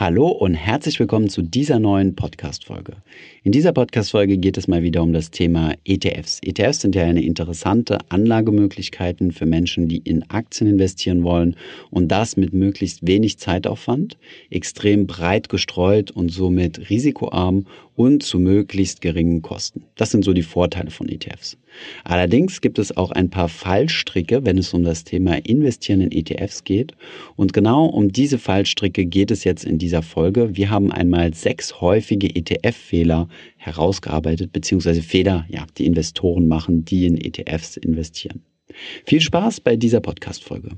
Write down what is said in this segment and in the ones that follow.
Hallo und herzlich willkommen zu dieser neuen Podcast-Folge. In dieser Podcast-Folge geht es mal wieder um das Thema ETFs. ETFs sind ja eine interessante Anlagemöglichkeiten für Menschen, die in Aktien investieren wollen und das mit möglichst wenig Zeitaufwand, extrem breit gestreut und somit risikoarm und zu möglichst geringen Kosten. Das sind so die Vorteile von ETFs. Allerdings gibt es auch ein paar Fallstricke, wenn es um das Thema Investieren in ETFs geht. Und genau um diese Fallstricke geht es jetzt in dieser Folge. Wir haben einmal sechs häufige ETF-Fehler herausgearbeitet, beziehungsweise Fehler, ja, die Investoren machen, die in ETFs investieren. Viel Spaß bei dieser Podcast-Folge.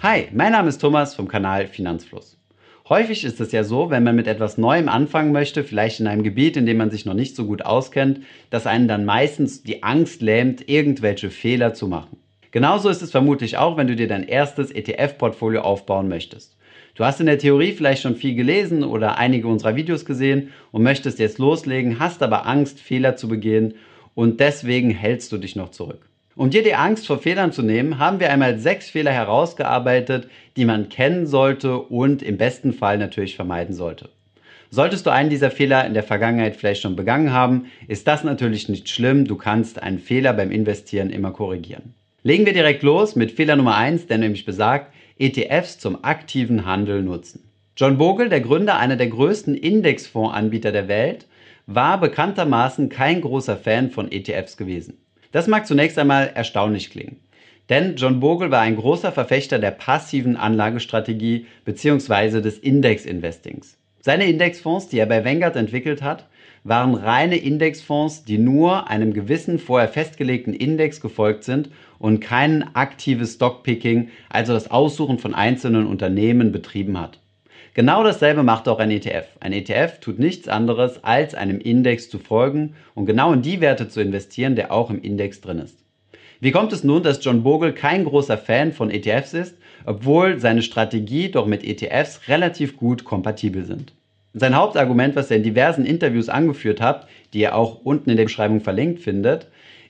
Hi, mein Name ist Thomas vom Kanal Finanzfluss. Häufig ist es ja so, wenn man mit etwas Neuem anfangen möchte, vielleicht in einem Gebiet, in dem man sich noch nicht so gut auskennt, dass einen dann meistens die Angst lähmt, irgendwelche Fehler zu machen. Genauso ist es vermutlich auch, wenn du dir dein erstes ETF-Portfolio aufbauen möchtest. Du hast in der Theorie vielleicht schon viel gelesen oder einige unserer Videos gesehen und möchtest jetzt loslegen, hast aber Angst, Fehler zu begehen und deswegen hältst du dich noch zurück. Um dir die Angst vor Fehlern zu nehmen, haben wir einmal sechs Fehler herausgearbeitet, die man kennen sollte und im besten Fall natürlich vermeiden sollte. Solltest du einen dieser Fehler in der Vergangenheit vielleicht schon begangen haben, ist das natürlich nicht schlimm. Du kannst einen Fehler beim Investieren immer korrigieren. Legen wir direkt los mit Fehler Nummer eins, der nämlich besagt, ETFs zum aktiven Handel nutzen. John Bogle, der Gründer einer der größten Indexfondsanbieter der Welt, war bekanntermaßen kein großer Fan von ETFs gewesen. Das mag zunächst einmal erstaunlich klingen. Denn John Bogle war ein großer Verfechter der passiven Anlagestrategie bzw. des Index-Investings. Seine Indexfonds, die er bei Vanguard entwickelt hat, waren reine Indexfonds, die nur einem gewissen vorher festgelegten Index gefolgt sind und kein aktives Stockpicking, also das Aussuchen von einzelnen Unternehmen betrieben hat. Genau dasselbe macht auch ein ETF. Ein ETF tut nichts anderes, als einem Index zu folgen und genau in die Werte zu investieren, der auch im Index drin ist. Wie kommt es nun, dass John Bogle kein großer Fan von ETFs ist, obwohl seine Strategie doch mit ETFs relativ gut kompatibel sind? Sein Hauptargument, was er in diversen Interviews angeführt hat, die ihr auch unten in der Beschreibung verlinkt findet,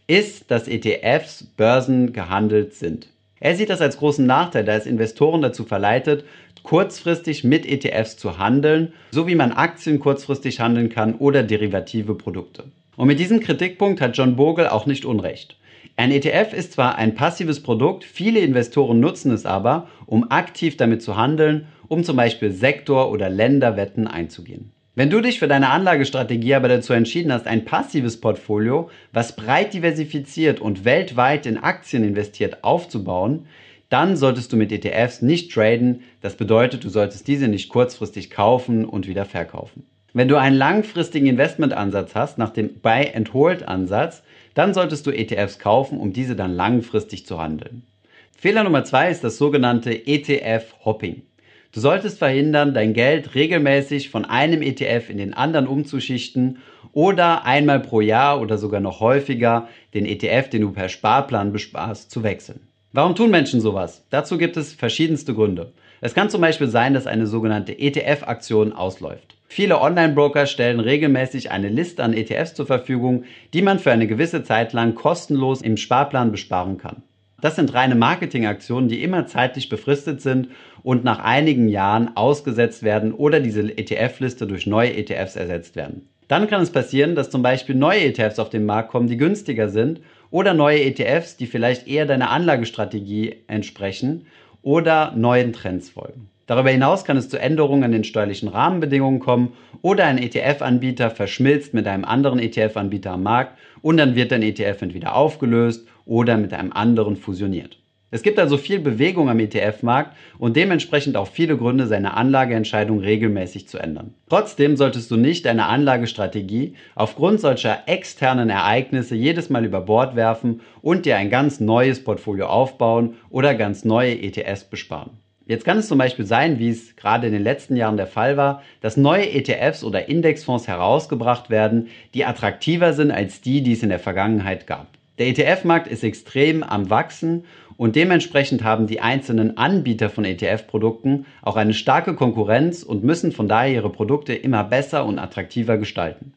ist, dass ETFs börsengehandelt sind. Er sieht das als großen Nachteil, da es Investoren dazu verleitet, kurzfristig mit ETFs zu handeln, so wie man Aktien kurzfristig handeln kann oder derivative Produkte. Und mit diesem Kritikpunkt hat John Bogle auch nicht Unrecht. Ein ETF ist zwar ein passives Produkt, viele Investoren nutzen es aber, um aktiv damit zu handeln, um zum Beispiel Sektor- oder Länderwetten einzugehen. Wenn du dich für deine Anlagestrategie aber dazu entschieden hast, ein passives Portfolio, was breit diversifiziert und weltweit in Aktien investiert, aufzubauen, dann solltest du mit ETFs nicht traden. Das bedeutet, du solltest diese nicht kurzfristig kaufen und wieder verkaufen. Wenn du einen langfristigen Investmentansatz hast, nach dem Buy-and-Hold-Ansatz, dann solltest du ETFs kaufen, um diese dann langfristig zu handeln. Fehler Nummer zwei ist das sogenannte ETF-Hopping. Du solltest verhindern, dein Geld regelmäßig von einem ETF in den anderen umzuschichten oder einmal pro Jahr oder sogar noch häufiger den ETF, den du per Sparplan besparst, zu wechseln. Warum tun Menschen sowas? Dazu gibt es verschiedenste Gründe. Es kann zum Beispiel sein, dass eine sogenannte ETF-Aktion ausläuft. Viele Online-Broker stellen regelmäßig eine Liste an ETFs zur Verfügung, die man für eine gewisse Zeit lang kostenlos im Sparplan besparen kann. Das sind reine Marketingaktionen, die immer zeitlich befristet sind und nach einigen Jahren ausgesetzt werden oder diese ETF-Liste durch neue ETFs ersetzt werden. Dann kann es passieren, dass zum Beispiel neue ETFs auf den Markt kommen, die günstiger sind oder neue ETFs, die vielleicht eher deiner Anlagestrategie entsprechen oder neuen Trends folgen. Darüber hinaus kann es zu Änderungen an den steuerlichen Rahmenbedingungen kommen oder ein ETF-Anbieter verschmilzt mit einem anderen ETF-Anbieter am Markt und dann wird dein ETF entweder aufgelöst oder mit einem anderen fusioniert. Es gibt also viel Bewegung am ETF-Markt und dementsprechend auch viele Gründe, seine Anlageentscheidung regelmäßig zu ändern. Trotzdem solltest du nicht deine Anlagestrategie aufgrund solcher externen Ereignisse jedes Mal über Bord werfen und dir ein ganz neues Portfolio aufbauen oder ganz neue ETFs besparen. Jetzt kann es zum Beispiel sein, wie es gerade in den letzten Jahren der Fall war, dass neue ETFs oder Indexfonds herausgebracht werden, die attraktiver sind als die, die es in der Vergangenheit gab. Der ETF-Markt ist extrem am Wachsen und dementsprechend haben die einzelnen Anbieter von ETF-Produkten auch eine starke Konkurrenz und müssen von daher ihre Produkte immer besser und attraktiver gestalten.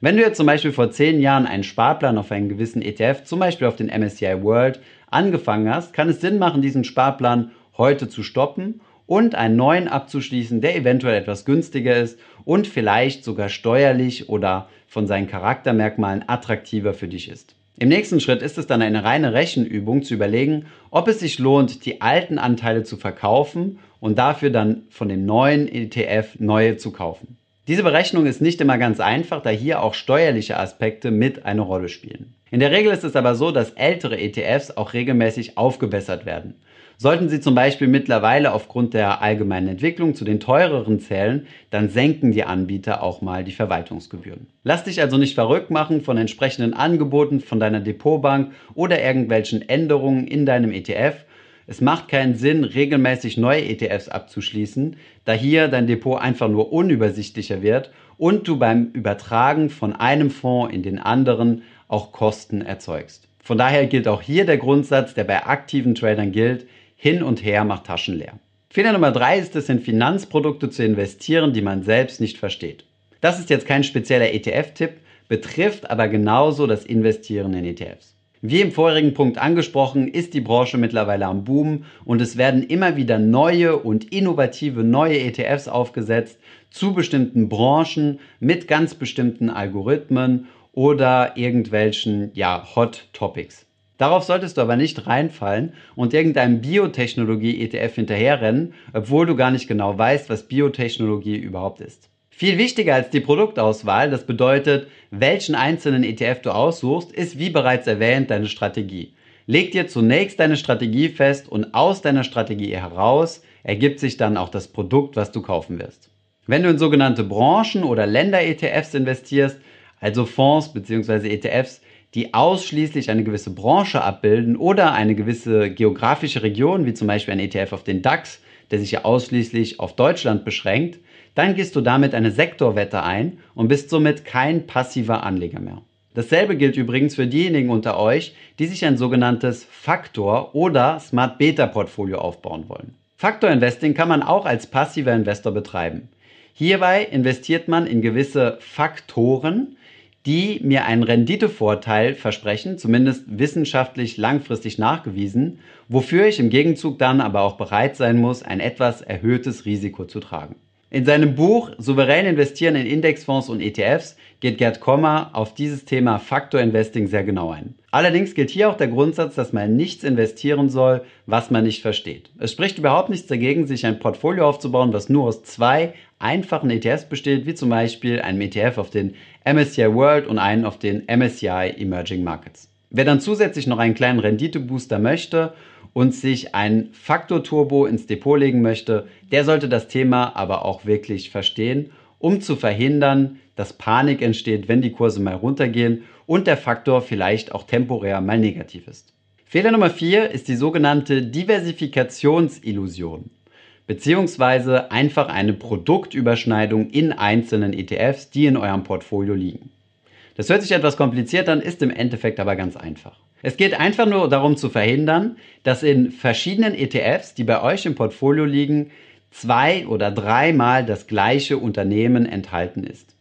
Wenn du jetzt zum Beispiel vor zehn Jahren einen Sparplan auf einen gewissen ETF, zum Beispiel auf den MSCI World, angefangen hast, kann es Sinn machen, diesen Sparplan heute zu stoppen und einen neuen abzuschließen, der eventuell etwas günstiger ist und vielleicht sogar steuerlich oder von seinen Charaktermerkmalen attraktiver für dich ist. Im nächsten Schritt ist es dann eine reine Rechenübung zu überlegen, ob es sich lohnt, die alten Anteile zu verkaufen und dafür dann von dem neuen ETF neue zu kaufen. Diese Berechnung ist nicht immer ganz einfach, da hier auch steuerliche Aspekte mit eine Rolle spielen. In der Regel ist es aber so, dass ältere ETFs auch regelmäßig aufgebessert werden. Sollten Sie zum Beispiel mittlerweile aufgrund der allgemeinen Entwicklung zu den teureren zählen, dann senken die Anbieter auch mal die Verwaltungsgebühren. Lass dich also nicht verrückt machen von entsprechenden Angeboten von deiner Depotbank oder irgendwelchen Änderungen in deinem ETF. Es macht keinen Sinn, regelmäßig neue ETFs abzuschließen, da hier dein Depot einfach nur unübersichtlicher wird und du beim Übertragen von einem Fonds in den anderen auch Kosten erzeugst. Von daher gilt auch hier der Grundsatz, der bei aktiven Tradern gilt, hin und her macht Taschen leer. Fehler Nummer drei ist es, in Finanzprodukte zu investieren, die man selbst nicht versteht. Das ist jetzt kein spezieller ETF-Tipp, betrifft aber genauso das Investieren in ETFs. Wie im vorherigen Punkt angesprochen, ist die Branche mittlerweile am Boom und es werden immer wieder neue und innovative neue ETFs aufgesetzt zu bestimmten Branchen mit ganz bestimmten Algorithmen oder irgendwelchen ja, Hot Topics. Darauf solltest du aber nicht reinfallen und irgendeinem Biotechnologie-ETF hinterherrennen, obwohl du gar nicht genau weißt, was Biotechnologie überhaupt ist. Viel wichtiger als die Produktauswahl, das bedeutet, welchen einzelnen ETF du aussuchst, ist wie bereits erwähnt deine Strategie. Leg dir zunächst deine Strategie fest und aus deiner Strategie heraus ergibt sich dann auch das Produkt, was du kaufen wirst. Wenn du in sogenannte Branchen- oder Länder-ETFs investierst, also Fonds bzw. ETFs, die ausschließlich eine gewisse Branche abbilden oder eine gewisse geografische Region, wie zum Beispiel ein ETF auf den DAX, der sich ja ausschließlich auf Deutschland beschränkt, dann gehst du damit eine Sektorwette ein und bist somit kein passiver Anleger mehr. Dasselbe gilt übrigens für diejenigen unter euch, die sich ein sogenanntes Faktor- oder Smart Beta-Portfolio aufbauen wollen. Faktor Investing kann man auch als passiver Investor betreiben. Hierbei investiert man in gewisse Faktoren, die mir einen Renditevorteil versprechen, zumindest wissenschaftlich langfristig nachgewiesen, wofür ich im Gegenzug dann aber auch bereit sein muss, ein etwas erhöhtes Risiko zu tragen. In seinem Buch Souverän investieren in Indexfonds und ETFs geht Gerd Kommer auf dieses Thema Faktor Investing sehr genau ein. Allerdings gilt hier auch der Grundsatz, dass man nichts investieren soll, was man nicht versteht. Es spricht überhaupt nichts dagegen, sich ein Portfolio aufzubauen, was nur aus zwei einfachen ETFs besteht, wie zum Beispiel einem ETF auf den MSCI World und einen auf den MSCI Emerging Markets. Wer dann zusätzlich noch einen kleinen Renditebooster möchte und sich ein Faktor-Turbo ins Depot legen möchte, der sollte das Thema aber auch wirklich verstehen, um zu verhindern, dass Panik entsteht, wenn die Kurse mal runtergehen und der Faktor vielleicht auch temporär mal negativ ist. Fehler Nummer 4 ist die sogenannte Diversifikationsillusion, beziehungsweise einfach eine Produktüberschneidung in einzelnen ETFs, die in eurem Portfolio liegen. Das hört sich etwas kompliziert an, ist im Endeffekt aber ganz einfach. Es geht einfach nur darum zu verhindern, dass in verschiedenen ETFs, die bei euch im Portfolio liegen, zwei oder dreimal das gleiche Unternehmen enthalten ist.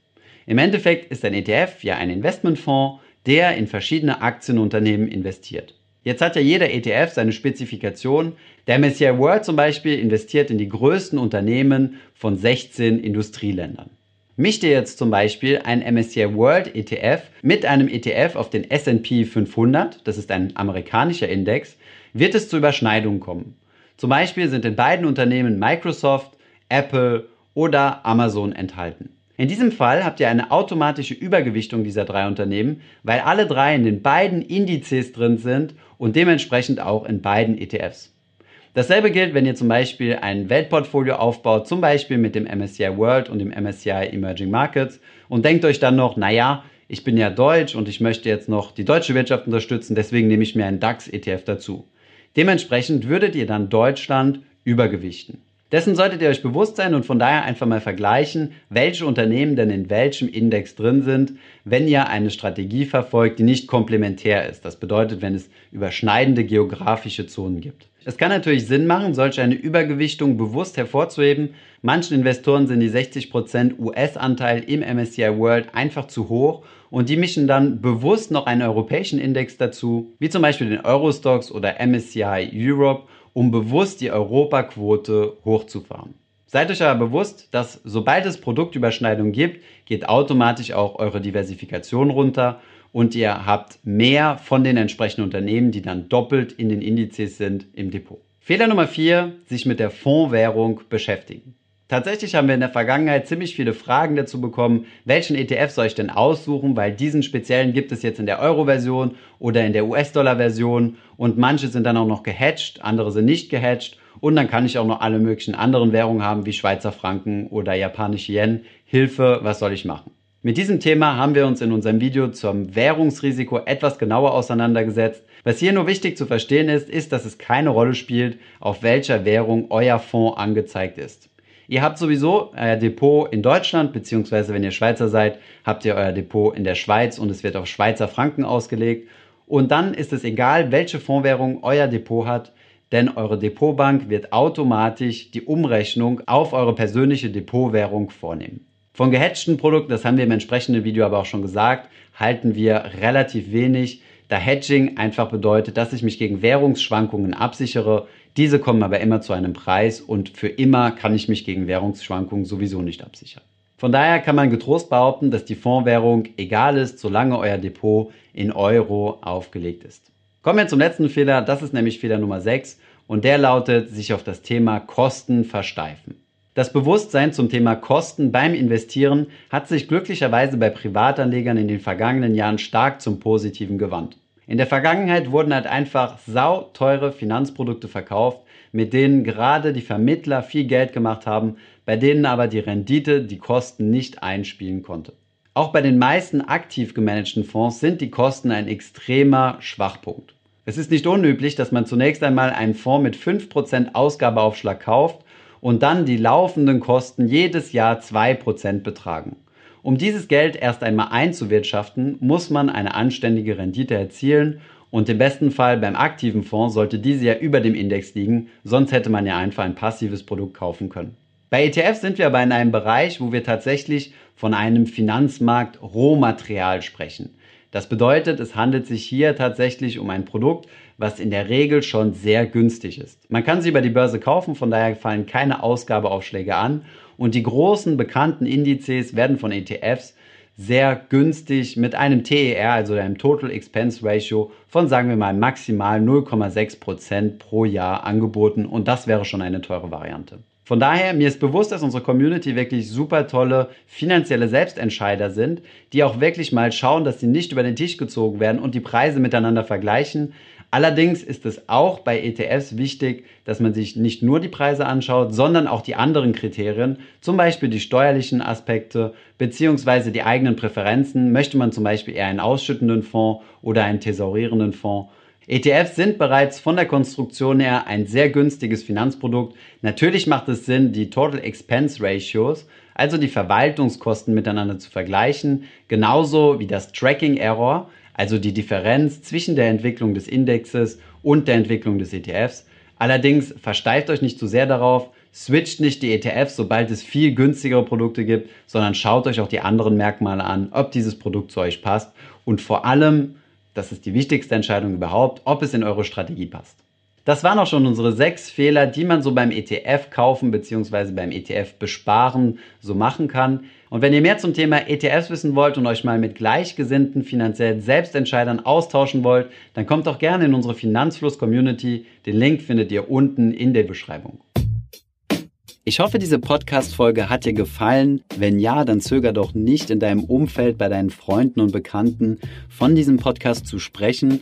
Im Endeffekt ist ein ETF ja ein Investmentfonds, der in verschiedene Aktienunternehmen investiert. Jetzt hat ja jeder ETF seine Spezifikation. Der MSCI World zum Beispiel investiert in die größten Unternehmen von 16 Industrieländern. Mischt ihr jetzt zum Beispiel ein MSCI World ETF mit einem ETF auf den S&P 500, das ist ein amerikanischer Index, wird es zu Überschneidungen kommen. Zum Beispiel sind in beiden Unternehmen Microsoft, Apple oder Amazon enthalten. In diesem Fall habt ihr eine automatische Übergewichtung dieser drei Unternehmen, weil alle drei in den beiden Indizes drin sind und dementsprechend auch in beiden ETFs. Dasselbe gilt, wenn ihr zum Beispiel ein Weltportfolio aufbaut, zum Beispiel mit dem MSCI World und dem MSCI Emerging Markets und denkt euch dann noch, naja, ich bin ja deutsch und ich möchte jetzt noch die deutsche Wirtschaft unterstützen, deswegen nehme ich mir einen DAX-ETF dazu. Dementsprechend würdet ihr dann Deutschland übergewichten. Dessen solltet ihr euch bewusst sein und von daher einfach mal vergleichen, welche Unternehmen denn in welchem Index drin sind, wenn ihr eine Strategie verfolgt, die nicht komplementär ist. Das bedeutet, wenn es überschneidende geografische Zonen gibt. Es kann natürlich Sinn machen, solch eine Übergewichtung bewusst hervorzuheben. Manchen Investoren sind die 60% US-Anteil im MSCI World einfach zu hoch und die mischen dann bewusst noch einen europäischen Index dazu, wie zum Beispiel den Eurostox oder MSCI Europe, um bewusst die Europaquote hochzufahren. Seid euch aber bewusst, dass sobald es Produktüberschneidungen gibt, geht automatisch auch eure Diversifikation runter und ihr habt mehr von den entsprechenden Unternehmen, die dann doppelt in den Indizes sind, im Depot. Fehler Nummer vier: sich mit der Fondswährung beschäftigen. Tatsächlich haben wir in der Vergangenheit ziemlich viele Fragen dazu bekommen, welchen ETF soll ich denn aussuchen, weil diesen speziellen gibt es jetzt in der Euro-Version oder in der US-Dollar-Version und manche sind dann auch noch gehatcht, andere sind nicht gehatcht und dann kann ich auch noch alle möglichen anderen Währungen haben, wie Schweizer Franken oder japanische Yen. Hilfe, was soll ich machen? Mit diesem Thema haben wir uns in unserem Video zum Währungsrisiko etwas genauer auseinandergesetzt. Was hier nur wichtig zu verstehen ist, ist, dass es keine Rolle spielt, auf welcher Währung euer Fonds angezeigt ist. Ihr habt sowieso euer Depot in Deutschland, beziehungsweise wenn ihr Schweizer seid, habt ihr euer Depot in der Schweiz und es wird auf Schweizer Franken ausgelegt. Und dann ist es egal, welche Fondswährung euer Depot hat denn eure Depotbank wird automatisch die Umrechnung auf eure persönliche Depotwährung vornehmen. Von gehatchten Produkten, das haben wir im entsprechenden Video aber auch schon gesagt, halten wir relativ wenig, da Hedging einfach bedeutet, dass ich mich gegen Währungsschwankungen absichere. Diese kommen aber immer zu einem Preis und für immer kann ich mich gegen Währungsschwankungen sowieso nicht absichern. Von daher kann man getrost behaupten, dass die Fondswährung egal ist, solange euer Depot in Euro aufgelegt ist. Kommen wir zum letzten Fehler, das ist nämlich Fehler Nummer 6 und der lautet, sich auf das Thema Kosten versteifen. Das Bewusstsein zum Thema Kosten beim Investieren hat sich glücklicherweise bei Privatanlegern in den vergangenen Jahren stark zum Positiven gewandt. In der Vergangenheit wurden halt einfach sauteure Finanzprodukte verkauft, mit denen gerade die Vermittler viel Geld gemacht haben, bei denen aber die Rendite die Kosten nicht einspielen konnte. Auch bei den meisten aktiv gemanagten Fonds sind die Kosten ein extremer Schwachpunkt. Es ist nicht unüblich, dass man zunächst einmal einen Fonds mit 5% Ausgabeaufschlag kauft und dann die laufenden Kosten jedes Jahr 2% betragen. Um dieses Geld erst einmal einzuwirtschaften, muss man eine anständige Rendite erzielen und im besten Fall beim aktiven Fonds sollte diese ja über dem Index liegen, sonst hätte man ja einfach ein passives Produkt kaufen können. Bei ETFs sind wir aber in einem Bereich, wo wir tatsächlich von einem Finanzmarkt Rohmaterial sprechen. Das bedeutet, es handelt sich hier tatsächlich um ein Produkt, was in der Regel schon sehr günstig ist. Man kann sie über die Börse kaufen, von daher fallen keine Ausgabeaufschläge an und die großen bekannten Indizes werden von ETFs sehr günstig mit einem TER, also einem Total Expense Ratio von sagen wir mal maximal 0,6% pro Jahr angeboten und das wäre schon eine teure Variante. Von daher, mir ist bewusst, dass unsere Community wirklich super tolle finanzielle Selbstentscheider sind, die auch wirklich mal schauen, dass sie nicht über den Tisch gezogen werden und die Preise miteinander vergleichen. Allerdings ist es auch bei ETFs wichtig, dass man sich nicht nur die Preise anschaut, sondern auch die anderen Kriterien, zum Beispiel die steuerlichen Aspekte beziehungsweise die eigenen Präferenzen. Möchte man zum Beispiel eher einen ausschüttenden Fonds oder einen thesaurierenden Fonds? ETFs sind bereits von der Konstruktion her ein sehr günstiges Finanzprodukt. Natürlich macht es Sinn, die Total Expense Ratios, also die Verwaltungskosten miteinander zu vergleichen, genauso wie das Tracking Error, also die Differenz zwischen der Entwicklung des Indexes und der Entwicklung des ETFs. Allerdings versteift euch nicht zu sehr darauf, switcht nicht die ETFs, sobald es viel günstigere Produkte gibt, sondern schaut euch auch die anderen Merkmale an, ob dieses Produkt zu euch passt und vor allem das ist die wichtigste Entscheidung überhaupt, ob es in eure Strategie passt. Das waren auch schon unsere sechs Fehler, die man so beim ETF kaufen bzw. beim ETF besparen so machen kann. Und wenn ihr mehr zum Thema ETFs wissen wollt und euch mal mit gleichgesinnten finanziellen Selbstentscheidern austauschen wollt, dann kommt doch gerne in unsere Finanzfluss-Community. Den Link findet ihr unten in der Beschreibung. Ich hoffe, diese Podcast-Folge hat dir gefallen. Wenn ja, dann zöger doch nicht in deinem Umfeld bei deinen Freunden und Bekannten von diesem Podcast zu sprechen.